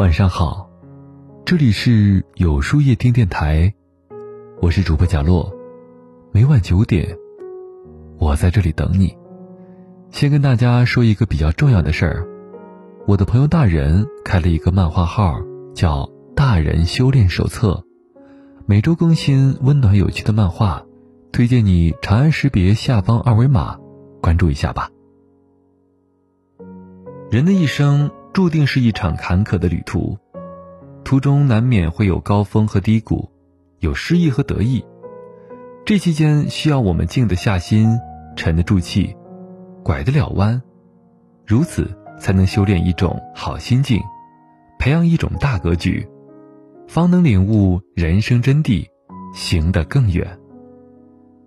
晚上好，这里是有书夜听电台，我是主播贾洛，每晚九点，我在这里等你。先跟大家说一个比较重要的事儿，我的朋友大人开了一个漫画号，叫《大人修炼手册》，每周更新温暖有趣的漫画，推荐你长按识别下方二维码关注一下吧。人的一生。注定是一场坎坷的旅途，途中难免会有高峰和低谷，有失意和得意。这期间需要我们静得下心，沉得住气，拐得了弯，如此才能修炼一种好心境，培养一种大格局，方能领悟人生真谛，行得更远。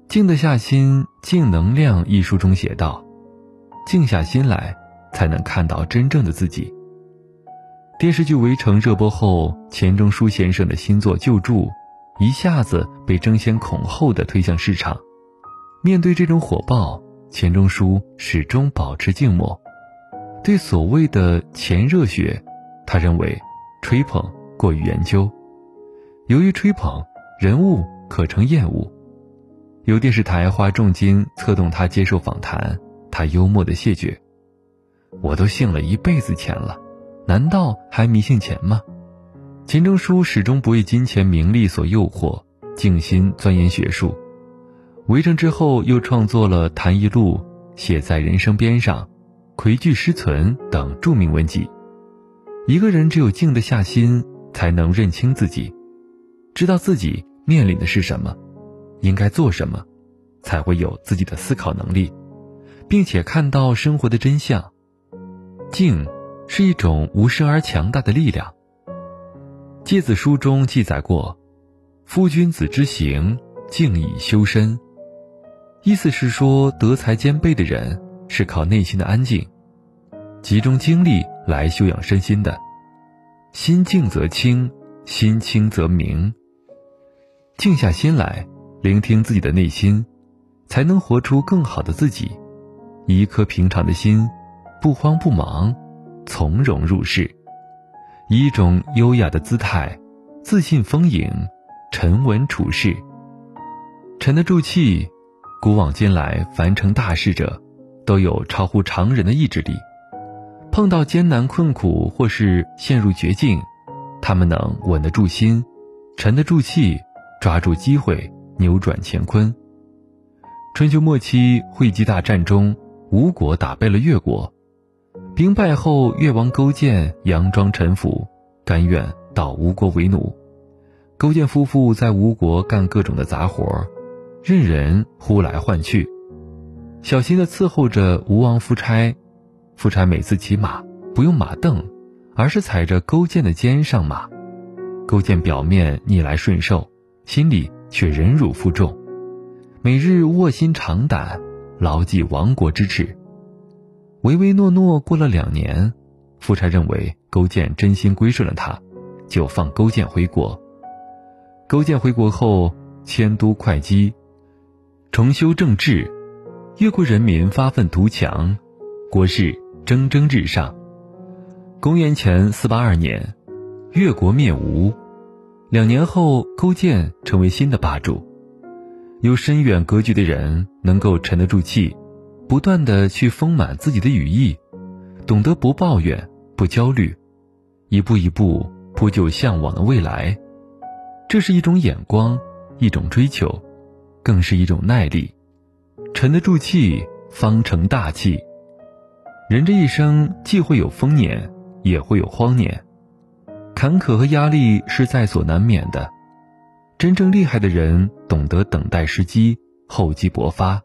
静得下心，《静能量》一书中写道：“静下心来。”才能看到真正的自己。电视剧《围城》热播后，钱钟书先生的新作《救助》一下子被争先恐后的推向市场。面对这种火爆，钱钟书始终保持静默。对所谓的“钱热血”，他认为吹捧过于研究。由于吹捧，人物可成厌恶。有电视台花重金策动他接受访谈，他幽默的谢绝。我都信了一辈子钱了，难道还迷信钱吗？钱钟书始终不为金钱名利所诱惑，静心钻研学术。围城之后，又创作了《谈艺录》《写在人生边上》《魁句诗存》等著名文集。一个人只有静得下心，才能认清自己，知道自己面临的是什么，应该做什么，才会有自己的思考能力，并且看到生活的真相。静，是一种无声而强大的力量。诫子书中记载过：“夫君子之行，静以修身。”意思是说，德才兼备的人是靠内心的安静，集中精力来修养身心的。心静则清，心清则明。静下心来，聆听自己的内心，才能活出更好的自己。一颗平常的心。不慌不忙，从容入世，以一种优雅的姿态，自信丰盈，沉稳处事，沉得住气。古往今来，凡成大事者，都有超乎常人的意志力。碰到艰难困苦或是陷入绝境，他们能稳得住心，沉得住气，抓住机会，扭转乾坤。春秋末期，会稽大战中，吴国打败了越国。兵败后，越王勾践佯装臣服，甘愿到吴国为奴。勾践夫妇在吴国干各种的杂活，任人呼来唤去，小心地伺候着吴王夫差。夫差每次骑马不用马镫，而是踩着勾践的肩上马。勾践表面逆来顺受，心里却忍辱负重，每日卧薪尝胆，牢记亡国之耻。唯唯诺诺过了两年，夫差认为勾践真心归顺了他，就放勾践回国。勾践回国后迁都会稽，重修政治，越国人民发愤图强，国势蒸蒸日上。公元前四八二年，越国灭吴。两年后，勾践成为新的霸主。有深远格局的人，能够沉得住气。不断的去丰满自己的羽翼，懂得不抱怨、不焦虑，一步一步铺就向往的未来。这是一种眼光，一种追求，更是一种耐力。沉得住气，方成大器。人这一生既会有丰年，也会有荒年，坎坷和压力是在所难免的。真正厉害的人，懂得等待时机，厚积薄发。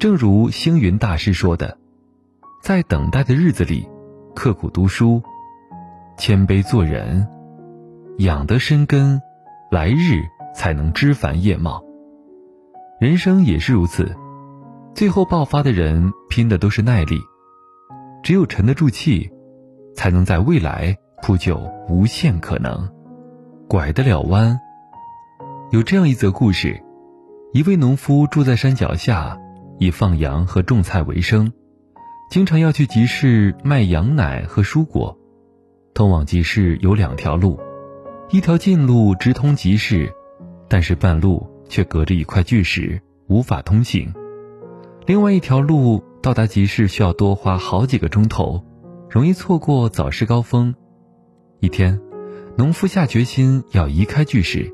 正如星云大师说的，在等待的日子里，刻苦读书，谦卑做人，养得深根，来日才能枝繁叶茂。人生也是如此，最后爆发的人拼的都是耐力，只有沉得住气，才能在未来铺就无限可能，拐得了弯。有这样一则故事：一位农夫住在山脚下。以放羊和种菜为生，经常要去集市卖羊奶和蔬果。通往集市有两条路，一条近路直通集市，但是半路却隔着一块巨石，无法通行；另外一条路到达集市需要多花好几个钟头，容易错过早市高峰。一天，农夫下决心要移开巨石，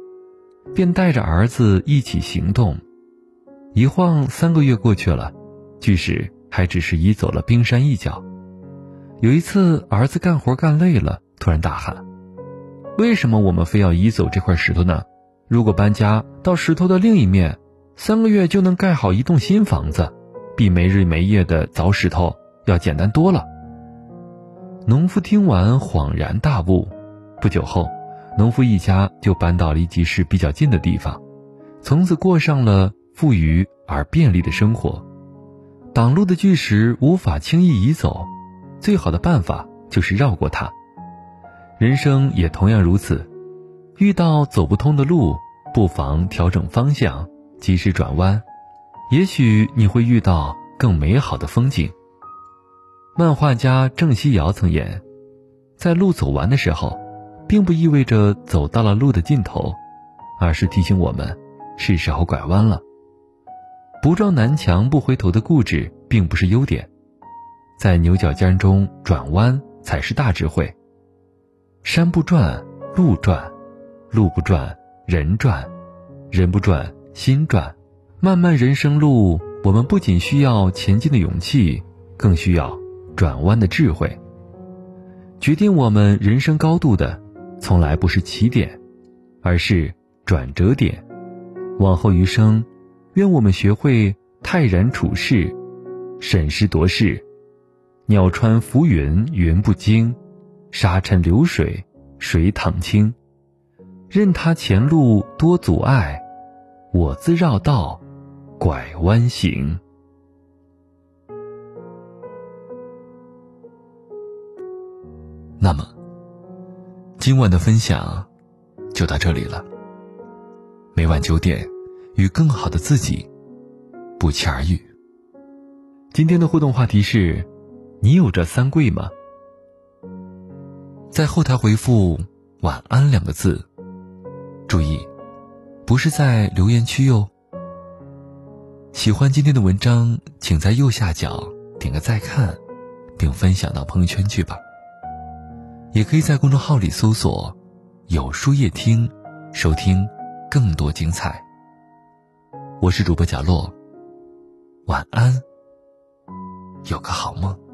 便带着儿子一起行动。一晃三个月过去了，巨石还只是移走了冰山一角。有一次，儿子干活干累了，突然大喊：“为什么我们非要移走这块石头呢？如果搬家到石头的另一面，三个月就能盖好一栋新房子，比没日没夜的凿石头要简单多了。”农夫听完恍然大悟。不久后，农夫一家就搬到离集市比较近的地方，从此过上了富裕而便利的生活。挡路的巨石无法轻易移走。最好的办法就是绕过它。人生也同样如此，遇到走不通的路，不妨调整方向，及时转弯，也许你会遇到更美好的风景。漫画家郑西尧曾言：“在路走完的时候，并不意味着走到了路的尽头，而是提醒我们，是时候拐弯了。不撞南墙不回头的固执，并不是优点。”在牛角尖中转弯才是大智慧。山不转路转，路不转人转，人不转心转。漫漫人生路，我们不仅需要前进的勇气，更需要转弯的智慧。决定我们人生高度的，从来不是起点，而是转折点。往后余生，愿我们学会泰然处世，审时度势。鸟穿浮云，云不惊；沙尘流水，水淌清。任他前路多阻碍，我自绕道拐弯行。那么，今晚的分享就到这里了。每晚九点，与更好的自己不期而遇。今天的互动话题是。你有这三跪吗？在后台回复“晚安”两个字，注意，不是在留言区哟。喜欢今天的文章，请在右下角点个再看，并分享到朋友圈去吧。也可以在公众号里搜索“有书夜听”，收听更多精彩。我是主播贾洛，晚安，有个好梦。